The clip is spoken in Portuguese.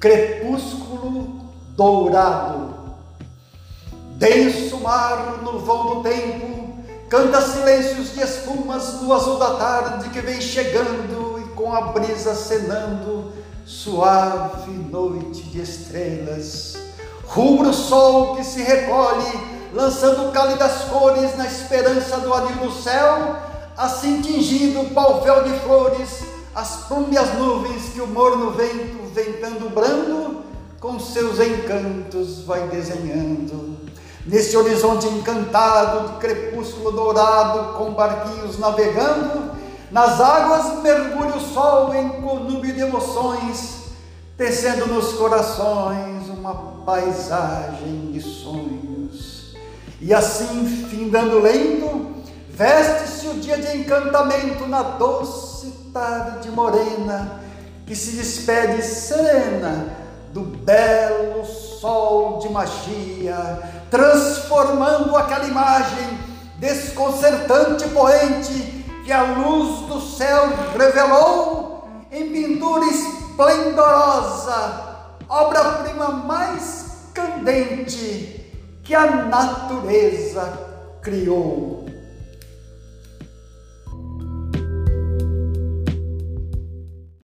crepúsculo dourado. Denso mar no vão do tempo, canta silêncios de espumas no azul da tarde que vem chegando e com a brisa cenando, suave noite de estrelas. Rubro sol que se recolhe, lançando cálidas cores na esperança do anil do céu, assim tingindo o palvel de flores as plúmbias nuvens que o morno vento, ventando brando, com seus encantos vai desenhando. Nesse horizonte encantado de crepúsculo dourado, com barquinhos navegando, nas águas mergulha o sol em conúbio de emoções, tecendo nos corações uma paisagem de sonhos. E assim, findando lento, veste-se o dia de encantamento na doce tarde morena que se despede serena do belo sol de magia, transformando aquela imagem desconcertante e poente que a luz do céu revelou em pintura esplendorosa, obra-prima mais candente que a natureza criou.